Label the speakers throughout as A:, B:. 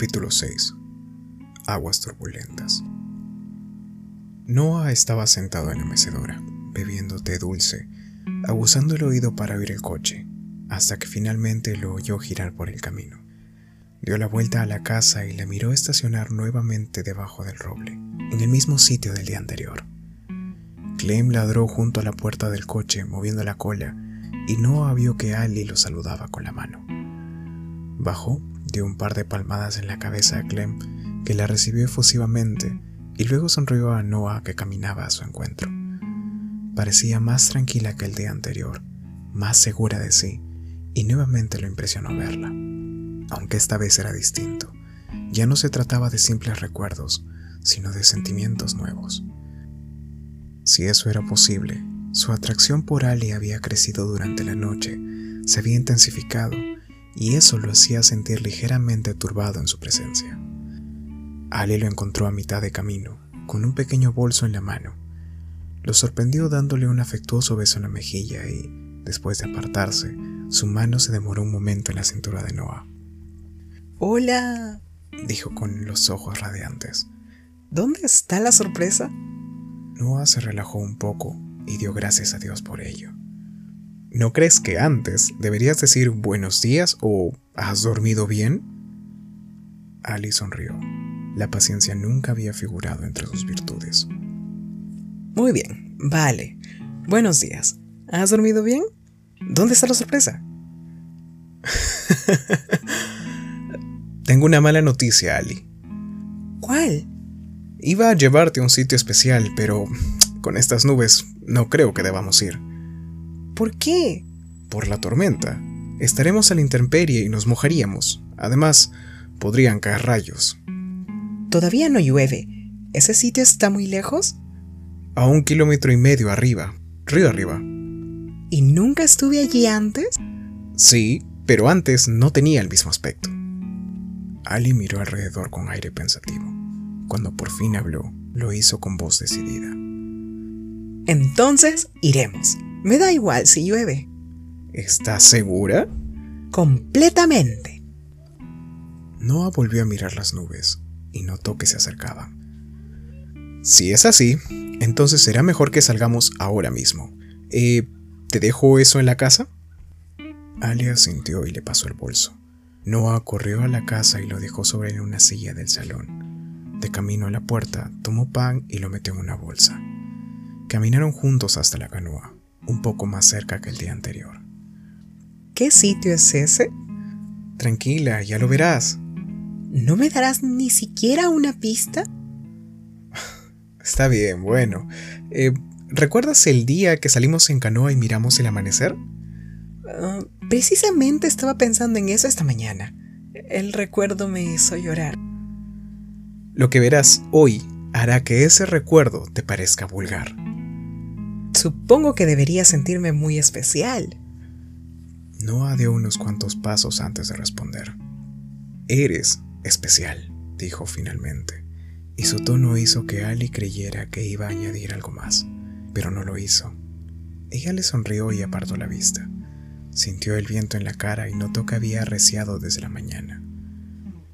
A: Capítulo 6 Aguas turbulentas Noah estaba sentado en la mecedora, bebiendo té dulce, abusando el oído para oír el coche, hasta que finalmente lo oyó girar por el camino. Dio la vuelta a la casa y la miró estacionar nuevamente debajo del roble, en el mismo sitio del día anterior. Clem ladró junto a la puerta del coche, moviendo la cola, y Noah vio que Ali lo saludaba con la mano. Bajó, dio un par de palmadas en la cabeza a Clem, que la recibió efusivamente, y luego sonrió a Noah que caminaba a su encuentro. Parecía más tranquila que el día anterior, más segura de sí, y nuevamente lo impresionó verla. Aunque esta vez era distinto, ya no se trataba de simples recuerdos, sino de sentimientos nuevos. Si eso era posible, su atracción por Ali había crecido durante la noche, se había intensificado y eso lo hacía sentir ligeramente turbado en su presencia. Ali lo encontró a mitad de camino, con un pequeño bolso en la mano. Lo sorprendió dándole un afectuoso beso en la mejilla y, después de apartarse, su mano se demoró un momento en la cintura de Noah.
B: Hola,
A: dijo con los ojos radiantes.
B: ¿Dónde está la sorpresa?
A: Noah se relajó un poco y dio gracias a Dios por ello. ¿No crees que antes deberías decir buenos días o has dormido bien? Ali sonrió. La paciencia nunca había figurado entre sus virtudes.
B: Muy bien, vale. Buenos días. ¿Has dormido bien? ¿Dónde está la sorpresa?
A: Tengo una mala noticia, Ali.
B: ¿Cuál?
A: Iba a llevarte a un sitio especial, pero con estas nubes no creo que debamos ir.
B: ¿Por qué?
A: Por la tormenta. Estaremos a la intemperie y nos mojaríamos. Además, podrían caer rayos.
B: Todavía no llueve. ¿Ese sitio está muy lejos?
A: A un kilómetro y medio arriba, río arriba.
B: ¿Y nunca estuve allí antes?
A: Sí, pero antes no tenía el mismo aspecto. Ali miró alrededor con aire pensativo. Cuando por fin habló, lo hizo con voz decidida.
B: Entonces iremos. Me da igual si llueve.
A: ¿Estás segura?
B: Completamente.
A: Noah volvió a mirar las nubes y notó que se acercaban. Si es así, entonces será mejor que salgamos ahora mismo. Eh, ¿Te dejo eso en la casa? Alia sintió y le pasó el bolso. Noah corrió a la casa y lo dejó sobre una silla del salón. De camino a la puerta, tomó pan y lo metió en una bolsa. Caminaron juntos hasta la canoa un poco más cerca que el día anterior.
B: ¿Qué sitio es ese?
A: Tranquila, ya lo verás.
B: ¿No me darás ni siquiera una pista?
A: Está bien, bueno. Eh, ¿Recuerdas el día que salimos en canoa y miramos el amanecer?
B: Ah, precisamente estaba pensando en eso esta mañana. El recuerdo me hizo llorar.
A: Lo que verás hoy hará que ese recuerdo te parezca vulgar.
B: Supongo que debería sentirme muy especial.
A: Noah dio unos cuantos pasos antes de responder. Eres especial, dijo finalmente, y su tono hizo que Ali creyera que iba a añadir algo más, pero no lo hizo. Ella le sonrió y apartó la vista. Sintió el viento en la cara y notó que había arreciado desde la mañana.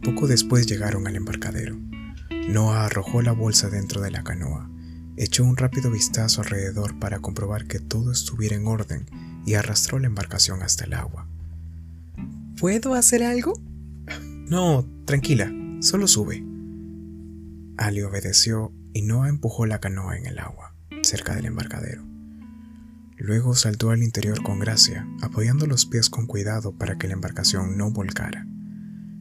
A: Poco después llegaron al embarcadero. Noah arrojó la bolsa dentro de la canoa Echó un rápido vistazo alrededor para comprobar que todo estuviera en orden y arrastró la embarcación hasta el agua.
B: ¿Puedo hacer algo?
A: No, tranquila, solo sube. Ali obedeció y Noah empujó la canoa en el agua, cerca del embarcadero. Luego saltó al interior con gracia, apoyando los pies con cuidado para que la embarcación no volcara.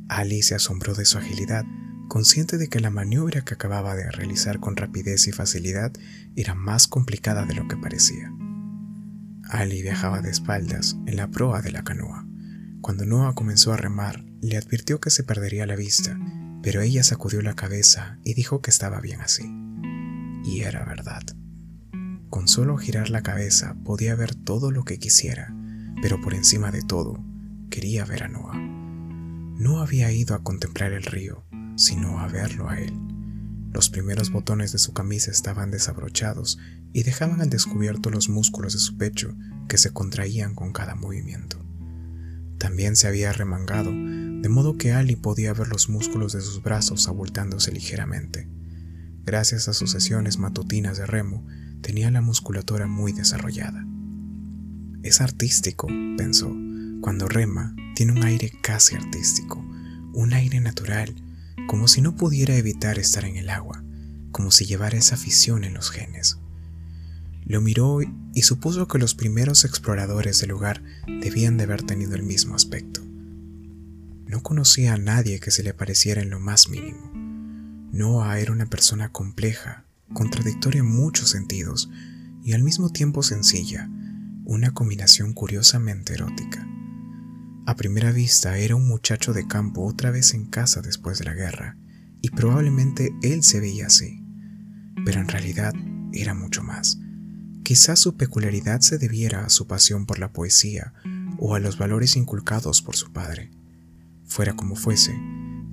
A: Ali se asombró de su agilidad consciente de que la maniobra que acababa de realizar con rapidez y facilidad era más complicada de lo que parecía. Ali viajaba de espaldas en la proa de la canoa. Cuando Noah comenzó a remar, le advirtió que se perdería la vista, pero ella sacudió la cabeza y dijo que estaba bien así. Y era verdad. Con solo girar la cabeza podía ver todo lo que quisiera, pero por encima de todo, quería ver a Noah. No había ido a contemplar el río, sino a verlo a él. Los primeros botones de su camisa estaban desabrochados y dejaban al descubierto los músculos de su pecho que se contraían con cada movimiento. También se había remangado, de modo que Ali podía ver los músculos de sus brazos abultándose ligeramente. Gracias a sus sesiones matutinas de remo, tenía la musculatura muy desarrollada. Es artístico, pensó. Cuando rema, tiene un aire casi artístico, un aire natural, como si no pudiera evitar estar en el agua, como si llevara esa afición en los genes. Lo miró y supuso que los primeros exploradores del lugar debían de haber tenido el mismo aspecto. No conocía a nadie que se le pareciera en lo más mínimo. Noah era una persona compleja, contradictoria en muchos sentidos y al mismo tiempo sencilla, una combinación curiosamente erótica. A primera vista era un muchacho de campo otra vez en casa después de la guerra, y probablemente él se veía así, pero en realidad era mucho más. Quizás su peculiaridad se debiera a su pasión por la poesía o a los valores inculcados por su padre. Fuera como fuese,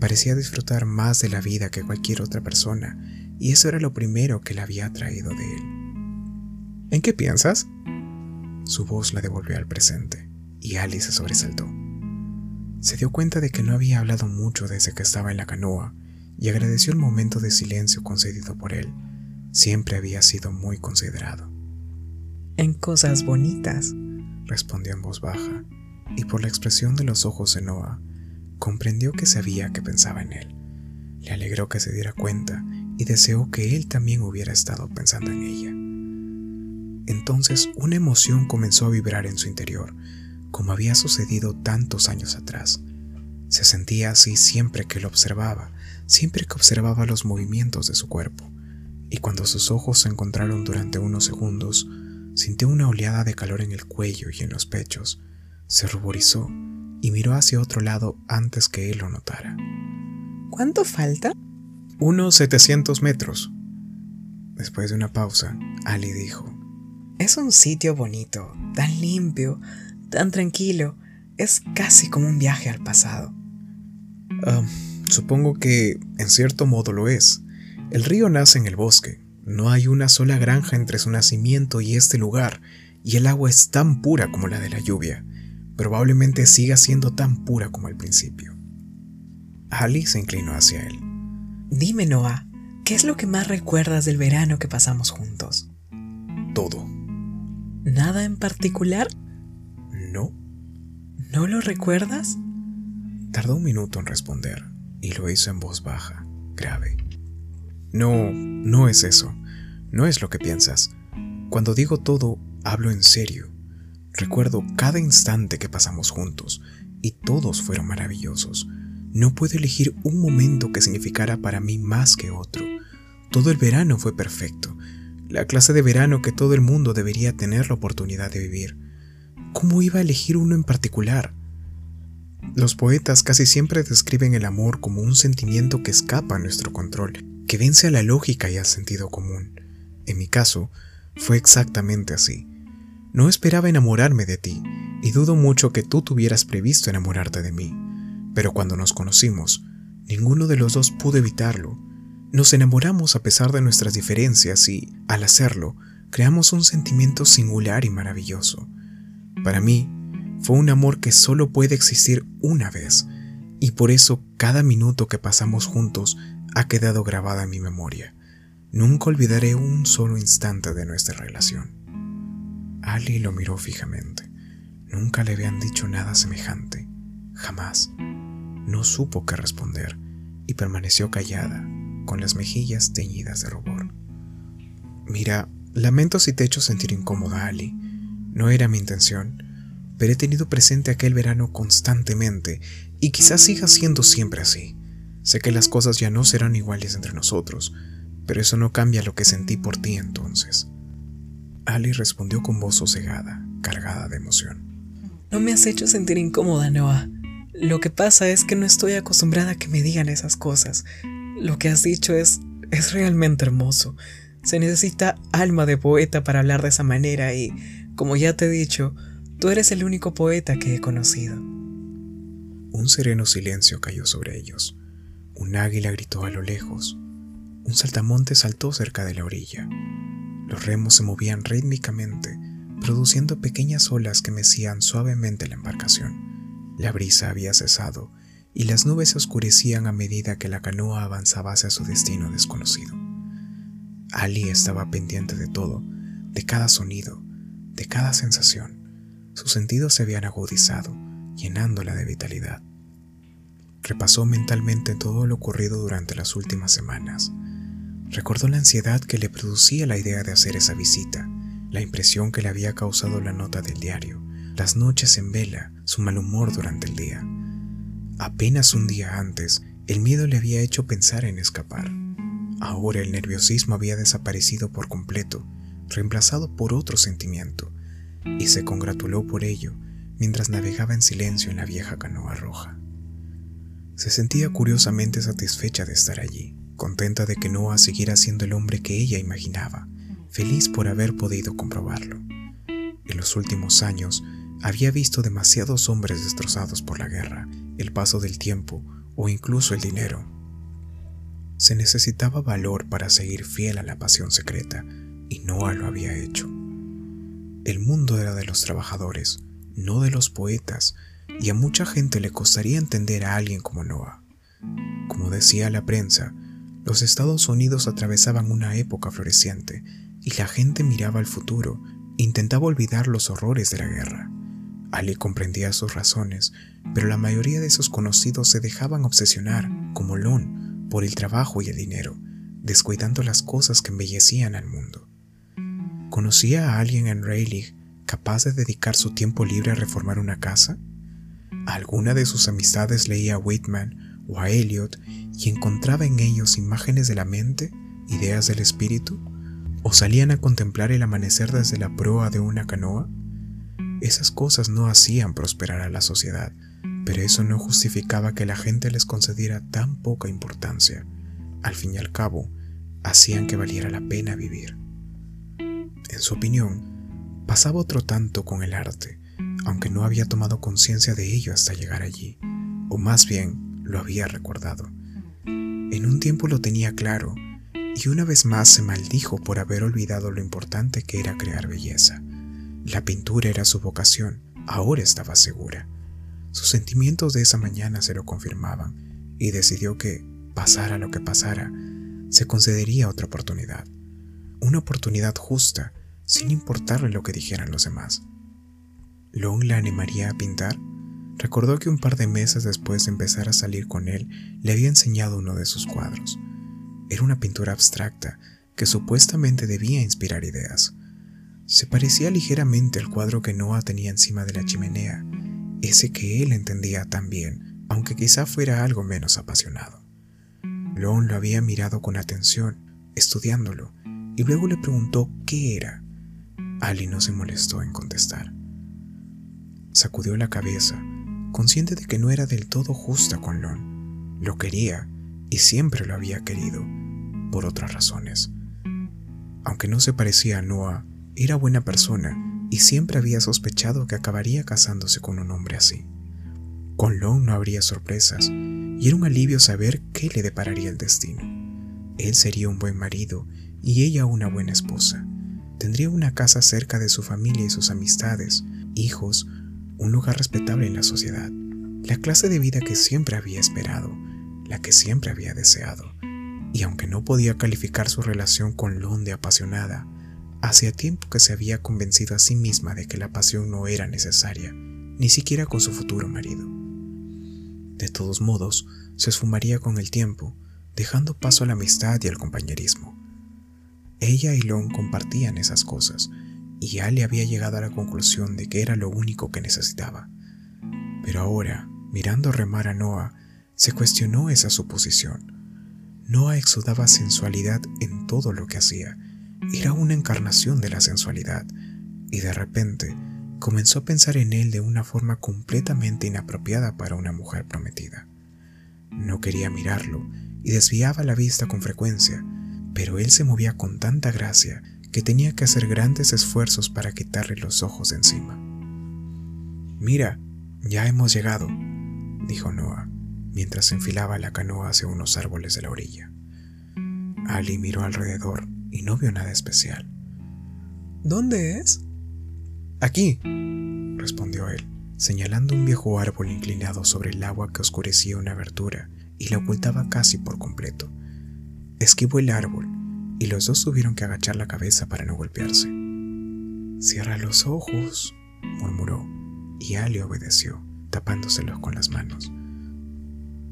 A: parecía disfrutar más de la vida que cualquier otra persona, y eso era lo primero que le había atraído de él. ¿En qué piensas? Su voz la devolvió al presente, y Alice se sobresaltó. Se dio cuenta de que no había hablado mucho desde que estaba en la canoa, y agradeció el momento de silencio concedido por él. Siempre había sido muy considerado.
B: En cosas bonitas,
A: respondió en voz baja, y por la expresión de los ojos de Noah, comprendió que sabía que pensaba en él. Le alegró que se diera cuenta y deseó que él también hubiera estado pensando en ella. Entonces una emoción comenzó a vibrar en su interior, como había sucedido tantos años atrás. Se sentía así siempre que lo observaba, siempre que observaba los movimientos de su cuerpo, y cuando sus ojos se encontraron durante unos segundos, sintió una oleada de calor en el cuello y en los pechos, se ruborizó y miró hacia otro lado antes que él lo notara.
B: ¿Cuánto falta?
A: Unos 700 metros. Después de una pausa, Ali dijo,
B: es un sitio bonito, tan limpio, tan tranquilo. Es casi como un viaje al pasado.
A: Ah, supongo que en cierto modo lo es. El río nace en el bosque. No hay una sola granja entre su nacimiento y este lugar, y el agua es tan pura como la de la lluvia. Probablemente siga siendo tan pura como al principio. Ali se inclinó hacia él.
B: Dime, Noah, ¿qué es lo que más recuerdas del verano que pasamos juntos?
A: Todo.
B: ¿Nada en particular?
A: No.
B: ¿No lo recuerdas?
A: Tardó un minuto en responder y lo hizo en voz baja, grave. No, no es eso. No es lo que piensas. Cuando digo todo, hablo en serio. Recuerdo cada instante que pasamos juntos y todos fueron maravillosos. No puedo elegir un momento que significara para mí más que otro. Todo el verano fue perfecto la clase de verano que todo el mundo debería tener la oportunidad de vivir. ¿Cómo iba a elegir uno en particular? Los poetas casi siempre describen el amor como un sentimiento que escapa a nuestro control, que vence a la lógica y al sentido común. En mi caso, fue exactamente así. No esperaba enamorarme de ti, y dudo mucho que tú tuvieras previsto enamorarte de mí, pero cuando nos conocimos, ninguno de los dos pudo evitarlo, nos enamoramos a pesar de nuestras diferencias y, al hacerlo, creamos un sentimiento singular y maravilloso. Para mí, fue un amor que solo puede existir una vez, y por eso cada minuto que pasamos juntos ha quedado grabada en mi memoria. Nunca olvidaré un solo instante de nuestra relación. Ali lo miró fijamente. Nunca le habían dicho nada semejante. Jamás. No supo qué responder y permaneció callada, con las mejillas teñidas de rubor. Mira, lamento si te he hecho sentir incómoda, Ali. No era mi intención, pero he tenido presente aquel verano constantemente y quizás siga siendo siempre así. Sé que las cosas ya no serán iguales entre nosotros, pero eso no cambia lo que sentí por ti entonces. Ali respondió con voz sosegada, cargada de emoción.
B: No me has hecho sentir incómoda, Noah. Lo que pasa es que no estoy acostumbrada a que me digan esas cosas. Lo que has dicho es, es realmente hermoso. Se necesita alma de poeta para hablar de esa manera y, como ya te he dicho, tú eres el único poeta que he conocido.
A: Un sereno silencio cayó sobre ellos. Un águila gritó a lo lejos. Un saltamonte saltó cerca de la orilla. Los remos se movían rítmicamente, produciendo pequeñas olas que mecían suavemente la embarcación. La brisa había cesado y las nubes se oscurecían a medida que la canoa avanzaba hacia su destino desconocido. Ali estaba pendiente de todo, de cada sonido, cada sensación. Sus sentidos se habían agudizado, llenándola de vitalidad. Repasó mentalmente todo lo ocurrido durante las últimas semanas. Recordó la ansiedad que le producía la idea de hacer esa visita, la impresión que le había causado la nota del diario, las noches en vela, su mal humor durante el día. Apenas un día antes, el miedo le había hecho pensar en escapar. Ahora el nerviosismo había desaparecido por completo, reemplazado por otro sentimiento, y se congratuló por ello mientras navegaba en silencio en la vieja canoa roja. Se sentía curiosamente satisfecha de estar allí, contenta de que Noah siguiera siendo el hombre que ella imaginaba, feliz por haber podido comprobarlo. En los últimos años había visto demasiados hombres destrozados por la guerra, el paso del tiempo o incluso el dinero. Se necesitaba valor para seguir fiel a la pasión secreta, y Noah lo había hecho. El mundo era de los trabajadores, no de los poetas, y a mucha gente le costaría entender a alguien como Noah. Como decía la prensa, los Estados Unidos atravesaban una época floreciente y la gente miraba al futuro intentaba olvidar los horrores de la guerra. Ali comprendía sus razones, pero la mayoría de sus conocidos se dejaban obsesionar, como Lon, por el trabajo y el dinero, descuidando las cosas que embellecían al mundo. ¿Conocía a alguien en Rayleigh capaz de dedicar su tiempo libre a reformar una casa? ¿Alguna de sus amistades leía a Whitman o a Eliot y encontraba en ellos imágenes de la mente, ideas del espíritu? ¿O salían a contemplar el amanecer desde la proa de una canoa? Esas cosas no hacían prosperar a la sociedad, pero eso no justificaba que la gente les concediera tan poca importancia. Al fin y al cabo, hacían que valiera la pena vivir. En su opinión, pasaba otro tanto con el arte, aunque no había tomado conciencia de ello hasta llegar allí, o más bien lo había recordado. En un tiempo lo tenía claro, y una vez más se maldijo por haber olvidado lo importante que era crear belleza. La pintura era su vocación, ahora estaba segura. Sus sentimientos de esa mañana se lo confirmaban, y decidió que, pasara lo que pasara, se concedería otra oportunidad. Una oportunidad justa sin importarle lo que dijeran los demás. Long la animaría a pintar. Recordó que un par de meses después de empezar a salir con él, le había enseñado uno de sus cuadros. Era una pintura abstracta que supuestamente debía inspirar ideas. Se parecía ligeramente al cuadro que Noah tenía encima de la chimenea, ese que él entendía tan bien, aunque quizá fuera algo menos apasionado. Long lo había mirado con atención, estudiándolo, y luego le preguntó qué era. Ali no se molestó en contestar. Sacudió la cabeza, consciente de que no era del todo justa con Lon. Lo quería y siempre lo había querido, por otras razones. Aunque no se parecía a Noah, era buena persona y siempre había sospechado que acabaría casándose con un hombre así. Con Lon no habría sorpresas, y era un alivio saber qué le depararía el destino. Él sería un buen marido y ella una buena esposa. Tendría una casa cerca de su familia y sus amistades, hijos, un lugar respetable en la sociedad, la clase de vida que siempre había esperado, la que siempre había deseado. Y aunque no podía calificar su relación con Lon de apasionada, hacía tiempo que se había convencido a sí misma de que la pasión no era necesaria, ni siquiera con su futuro marido. De todos modos, se esfumaría con el tiempo, dejando paso a la amistad y al compañerismo. Ella y Lon compartían esas cosas, y Ale había llegado a la conclusión de que era lo único que necesitaba. Pero ahora, mirando remar a Noah, se cuestionó esa suposición. Noah exudaba sensualidad en todo lo que hacía. Era una encarnación de la sensualidad, y de repente comenzó a pensar en él de una forma completamente inapropiada para una mujer prometida. No quería mirarlo y desviaba la vista con frecuencia, pero él se movía con tanta gracia que tenía que hacer grandes esfuerzos para quitarle los ojos de encima. Mira, ya hemos llegado, dijo Noah, mientras enfilaba la canoa hacia unos árboles de la orilla. Ali miró alrededor y no vio nada especial.
B: ¿Dónde es?
A: Aquí, respondió él, señalando un viejo árbol inclinado sobre el agua que oscurecía una abertura y la ocultaba casi por completo. Esquivó el árbol y los dos tuvieron que agachar la cabeza para no golpearse. Cierra los ojos, murmuró, y Ali obedeció, tapándoselos con las manos.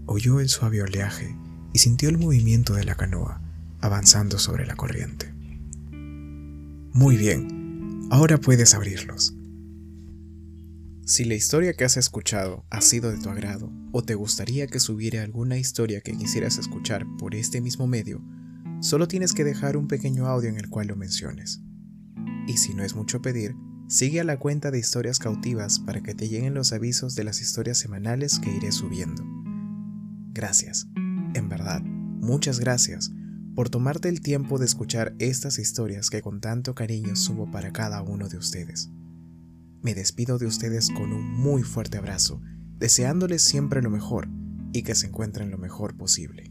A: Oyó el suave oleaje y sintió el movimiento de la canoa avanzando sobre la corriente. Muy bien, ahora puedes abrirlos. Si la historia que has escuchado ha sido de tu agrado o te gustaría que subiera alguna historia que quisieras escuchar por este mismo medio, solo tienes que dejar un pequeño audio en el cual lo menciones. Y si no es mucho pedir, sigue a la cuenta de historias cautivas para que te lleguen los avisos de las historias semanales que iré subiendo. Gracias, en verdad, muchas gracias por tomarte el tiempo de escuchar estas historias que con tanto cariño subo para cada uno de ustedes. Me despido de ustedes con un muy fuerte abrazo, deseándoles siempre lo mejor y que se encuentren lo mejor posible.